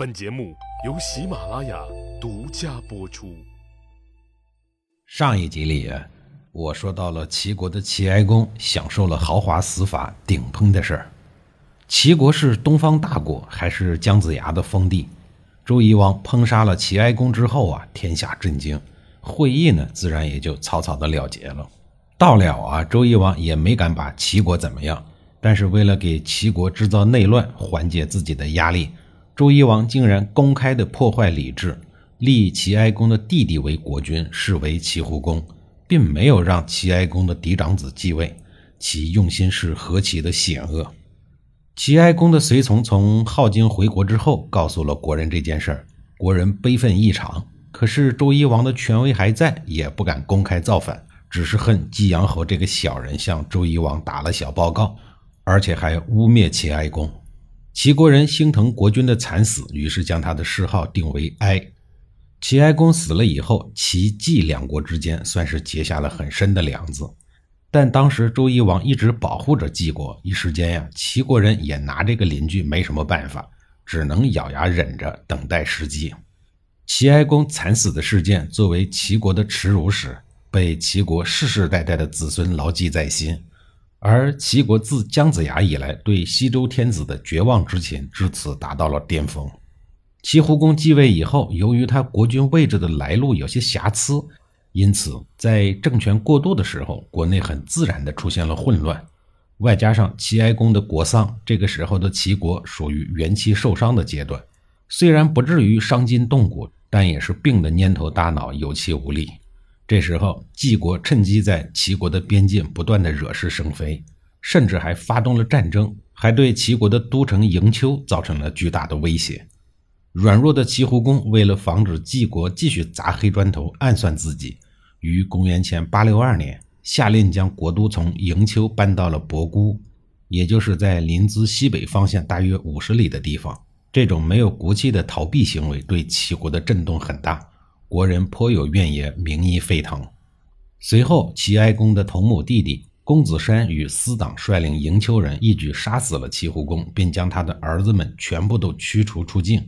本节目由喜马拉雅独家播出。上一集里，我说到了齐国的齐哀公享受了豪华死法顶棚的事儿。齐国是东方大国，还是姜子牙的封地？周夷王烹杀了齐哀公之后啊，天下震惊，会议呢自然也就草草的了结了。到了啊，周夷王也没敢把齐国怎么样，但是为了给齐国制造内乱，缓解自己的压力。周夷王竟然公开的破坏礼制，立齐哀公的弟弟为国君，视为齐桓公，并没有让齐哀公的嫡长子继位，其用心是何其的险恶！齐哀公的随从从镐京回国之后，告诉了国人这件事儿，国人悲愤异常。可是周夷王的权威还在，也不敢公开造反，只是恨季阳侯这个小人向周夷王打了小报告，而且还污蔑齐哀公。齐国人心疼国君的惨死，于是将他的谥号定为哀。齐哀公死了以后，齐季两国之间算是结下了很深的梁子。但当时周夷王一直保护着季国，一时间呀，齐国人也拿这个邻居没什么办法，只能咬牙忍着，等待时机。齐哀公惨死的事件，作为齐国的耻辱史，被齐国世世代代的子孙牢记在心。而齐国自姜子牙以来对西周天子的绝望之情，至此达到了巅峰。齐桓公继位以后，由于他国君位置的来路有些瑕疵，因此在政权过渡的时候，国内很自然的出现了混乱。外加上齐哀公的国丧，这个时候的齐国属于元气受伤的阶段，虽然不至于伤筋动骨，但也是病得蔫头大脑、有气无力。这时候，晋国趁机在齐国的边境不断的惹是生非，甚至还发动了战争，还对齐国的都城营丘造成了巨大的威胁。软弱的齐桓公为了防止晋国继续砸黑砖头、暗算自己，于公元前八六二年下令将国都从营丘搬到了博姑，也就是在临淄西北方向大约五十里的地方。这种没有骨气的逃避行为，对齐国的震动很大。国人颇有怨言，民意沸腾。随后，齐哀公的同母弟弟公子山与私党率领营丘人一举杀死了齐桓公，并将他的儿子们全部都驱逐出境。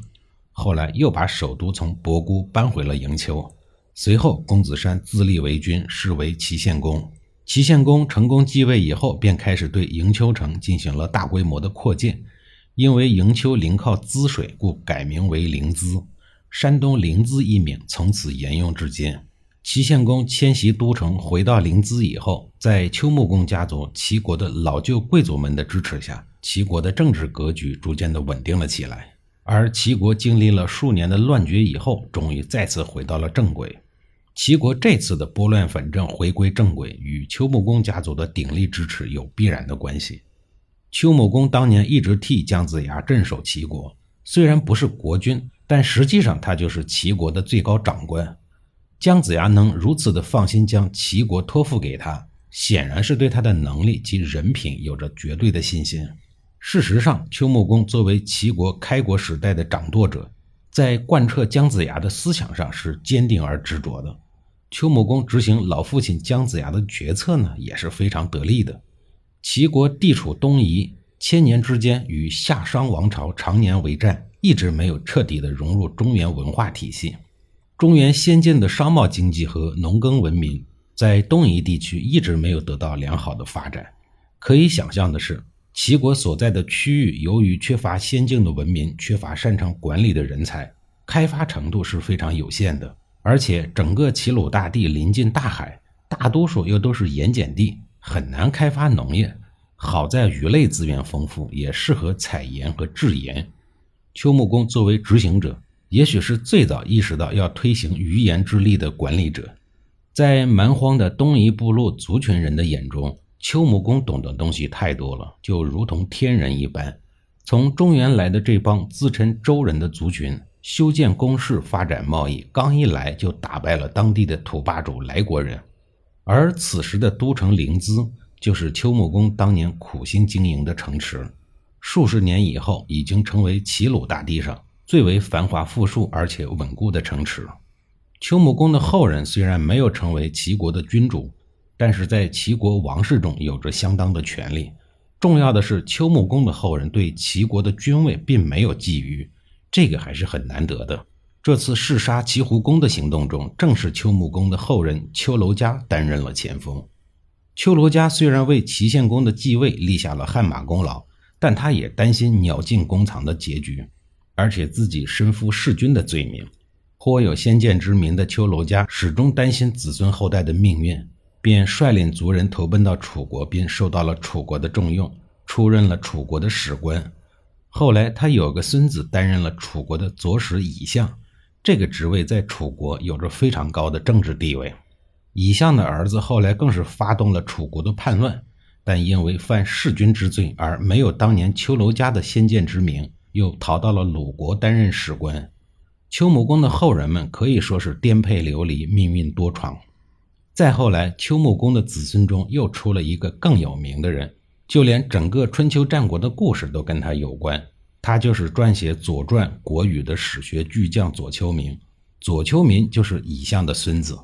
后来，又把首都从博姑搬回了营丘。随后，公子山自立为君，是为齐献公。齐献公成功继位以后，便开始对营丘城进行了大规模的扩建。因为营丘临靠淄水，故改名为临淄。山东临淄一名从此沿用至今。齐献公迁徙都城，回到临淄以后，在丘穆公家族齐国的老旧贵族们的支持下，齐国的政治格局逐渐的稳定了起来。而齐国经历了数年的乱局以后，终于再次回到了正轨。齐国这次的拨乱反正、回归正轨，与丘穆公家族的鼎力支持有必然的关系。丘穆公当年一直替姜子牙镇守齐国，虽然不是国君。但实际上，他就是齐国的最高长官。姜子牙能如此的放心将齐国托付给他，显然是对他的能力及人品有着绝对的信心。事实上，丘穆公作为齐国开国时代的掌舵者，在贯彻姜子牙的思想上是坚定而执着的。丘穆公执行老父亲姜子牙的决策呢，也是非常得力的。齐国地处东夷，千年之间与夏商王朝常年为战。一直没有彻底的融入中原文化体系，中原先进的商贸经济和农耕文明在东夷地区一直没有得到良好的发展。可以想象的是，齐国所在的区域由于缺乏先进的文明，缺乏擅长管理的人才，开发程度是非常有限的。而且整个齐鲁大地临近大海，大多数又都是盐碱地，很难开发农业。好在鱼类资源丰富，也适合采盐和制盐。丘穆公作为执行者，也许是最早意识到要推行鱼盐之力的管理者。在蛮荒的东夷部落族群人的眼中，丘穆公懂的东西太多了，就如同天人一般。从中原来的这帮自称周人的族群，修建宫室、发展贸易，刚一来就打败了当地的土霸主来国人。而此时的都城临淄，就是丘穆公当年苦心经营的城池。数十年以后，已经成为齐鲁大地上最为繁华富庶而且稳固的城池。丘穆公的后人虽然没有成为齐国的君主，但是在齐国王室中有着相当的权力。重要的是，丘穆公的后人对齐国的君位并没有觊觎，这个还是很难得的。这次弑杀齐胡公的行动中，正是丘穆公的后人丘楼家担任了前锋。丘楼家虽然为齐献公的继位立下了汗马功劳，但他也担心鸟尽弓藏的结局，而且自己身负弑君的罪名。颇有先见之明的丘楼家始终担心子孙后代的命运，便率领族人投奔到楚国，并受到了楚国的重用，出任了楚国的史官。后来，他有个孙子担任了楚国的左史乙相。这个职位在楚国有着非常高的政治地位。乙相的儿子后来更是发动了楚国的叛乱，但因为犯弑君之罪而没有当年丘楼家的先见之明，又逃到了鲁国担任史官。丘穆公的后人们可以说是颠沛流离，命运多舛。再后来，丘穆公的子孙中又出了一个更有名的人，就连整个春秋战国的故事都跟他有关。他就是撰写《左传》《国语》的史学巨匠左丘明，左丘明就是乙相的孙子。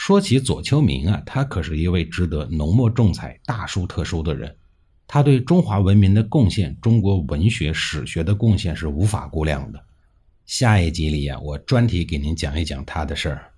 说起左丘明啊，他可是一位值得浓墨重彩、大书特书的人。他对中华文明的贡献、中国文学史学的贡献是无法估量的。下一集里呀，我专题给您讲一讲他的事儿。